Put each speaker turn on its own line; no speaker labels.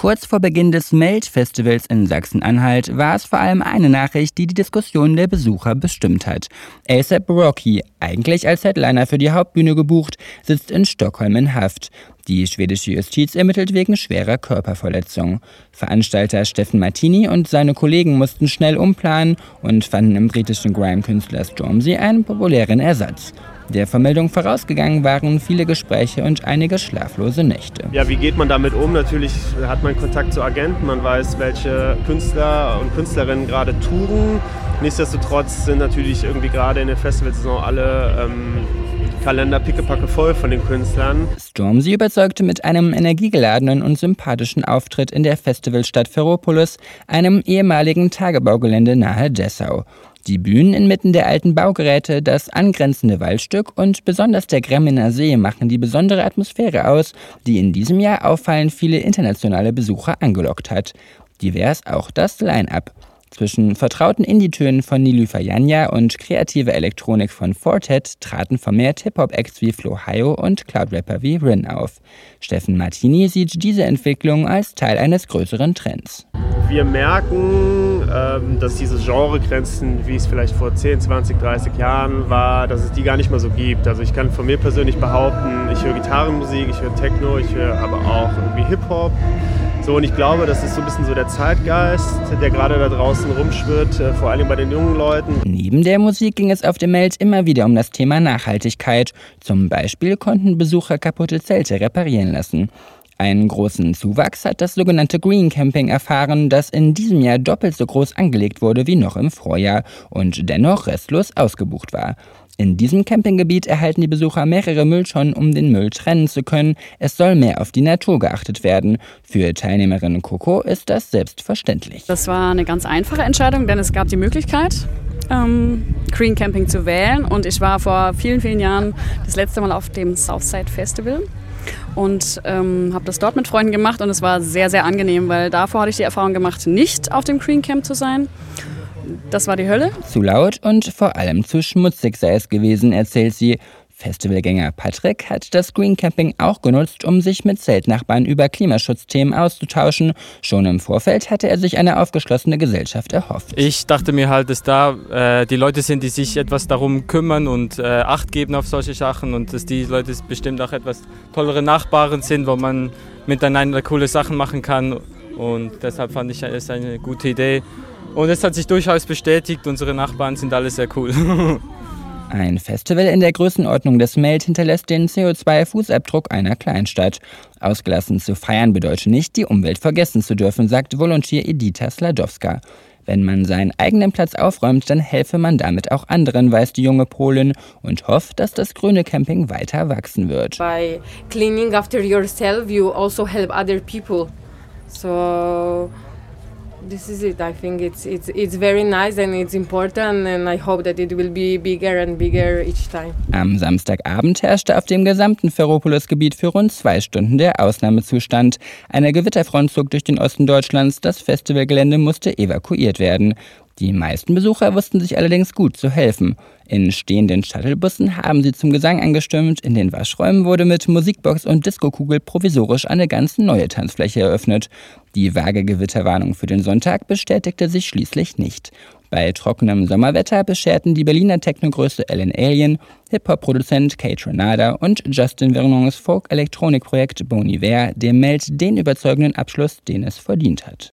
Kurz vor Beginn des Melt-Festivals in Sachsen-Anhalt war es vor allem eine Nachricht, die die Diskussion der Besucher bestimmt hat. ASAP Rocky, eigentlich als Headliner für die Hauptbühne gebucht, sitzt in Stockholm in Haft. Die schwedische Justiz ermittelt wegen schwerer Körperverletzung. Veranstalter Steffen Martini und seine Kollegen mussten schnell umplanen und fanden im britischen Grime-Künstler Stormzy einen populären Ersatz. Der Vermeldung vorausgegangen waren viele Gespräche und einige schlaflose Nächte.
Ja, wie geht man damit um? Natürlich hat man Kontakt zu Agenten, man weiß, welche Künstler und Künstlerinnen gerade touren. Nichtsdestotrotz sind natürlich irgendwie gerade in der Festivalsaison alle ähm, Kalender pickepacke voll von den Künstlern.
Stormzy überzeugte mit einem energiegeladenen und sympathischen Auftritt in der Festivalstadt Ferropolis, einem ehemaligen Tagebaugelände nahe Dessau. Die Bühnen inmitten der alten Baugeräte, das angrenzende Waldstück und besonders der Gremmener See machen die besondere Atmosphäre aus, die in diesem Jahr auffallend viele internationale Besucher angelockt hat. Divers auch das Line-up. Zwischen vertrauten Indie-Tönen von Nilüfer Janja und kreativer Elektronik von Fortet traten vermehrt Hip-Hop-Acts wie Flo Hayo und Cloud-Rapper wie Rin auf. Steffen Martini sieht diese Entwicklung als Teil eines größeren Trends.
Wir merken, dass diese Genregrenzen, wie es vielleicht vor 10, 20, 30 Jahren war, dass es die gar nicht mehr so gibt. Also ich kann von mir persönlich behaupten, ich höre Gitarrenmusik, ich höre Techno, ich höre aber auch irgendwie Hip-Hop. So, und ich glaube, das ist so ein bisschen so der Zeitgeist, der gerade da draußen rumschwirrt, äh, vor allem bei den jungen Leuten.
Neben der Musik ging es auf dem Meld immer wieder um das Thema Nachhaltigkeit. Zum Beispiel konnten Besucher kaputte Zelte reparieren lassen. Einen großen Zuwachs hat das sogenannte Green Camping erfahren, das in diesem Jahr doppelt so groß angelegt wurde wie noch im Vorjahr und dennoch restlos ausgebucht war. In diesem Campinggebiet erhalten die Besucher mehrere Mülltonnen, um den Müll trennen zu können. Es soll mehr auf die Natur geachtet werden. Für Teilnehmerin Coco ist das selbstverständlich.
Das war eine ganz einfache Entscheidung, denn es gab die Möglichkeit, ähm, Green Camping zu wählen. Und ich war vor vielen, vielen Jahren das letzte Mal auf dem Southside Festival und ähm, habe das dort mit Freunden gemacht und es war sehr, sehr angenehm, weil davor hatte ich die Erfahrung gemacht, nicht auf dem Green Camp zu sein. Das war die Hölle.
Zu laut und vor allem zu schmutzig sei es gewesen, erzählt sie. Festivalgänger Patrick hat das Green Camping auch genutzt, um sich mit Zeltnachbarn über Klimaschutzthemen auszutauschen. Schon im Vorfeld hatte er sich eine aufgeschlossene Gesellschaft erhofft.
Ich dachte mir halt, dass da äh, die Leute sind, die sich etwas darum kümmern und äh, Acht geben auf solche Sachen und dass die Leute bestimmt auch etwas tollere Nachbarn sind, wo man miteinander coole Sachen machen kann. Und deshalb fand ich es eine gute Idee. Und es hat sich durchaus bestätigt, unsere Nachbarn sind alle sehr cool.
Ein Festival in der Größenordnung des Meld hinterlässt den CO2-Fußabdruck einer Kleinstadt. Ausgelassen zu feiern bedeutet nicht, die Umwelt vergessen zu dürfen, sagt Volontier Edita Sladowska. Wenn man seinen eigenen Platz aufräumt, dann helfe man damit auch anderen, weiß die junge Polin und hofft, dass das grüne Camping weiter wachsen wird.
By cleaning after yourself, you also help other people. So this is it. I think it's it's it's very nice and it's important and I hope that it will be bigger and bigger each time.
Am Samstagabend herrschte auf dem gesamten Ferropolis-Gebiet für rund zwei Stunden der Ausnahmezustand. Eine Gewitterfront zog durch den Osten Deutschlands. Das Festivalgelände musste evakuiert werden. Die meisten Besucher wussten sich allerdings gut zu helfen. In stehenden Shuttlebussen haben sie zum Gesang angestimmt, in den Waschräumen wurde mit Musikbox und Diskokugel provisorisch eine ganz neue Tanzfläche eröffnet. Die vage Gewitterwarnung für den Sonntag bestätigte sich schließlich nicht. Bei trockenem Sommerwetter bescherten die Berliner Technogröße Ellen Alien, Hip-Hop-Produzent Kate Renada und Justin Vernons Folk-Elektronik-Projekt Bon Iver dem Meld den überzeugenden Abschluss, den es verdient hat.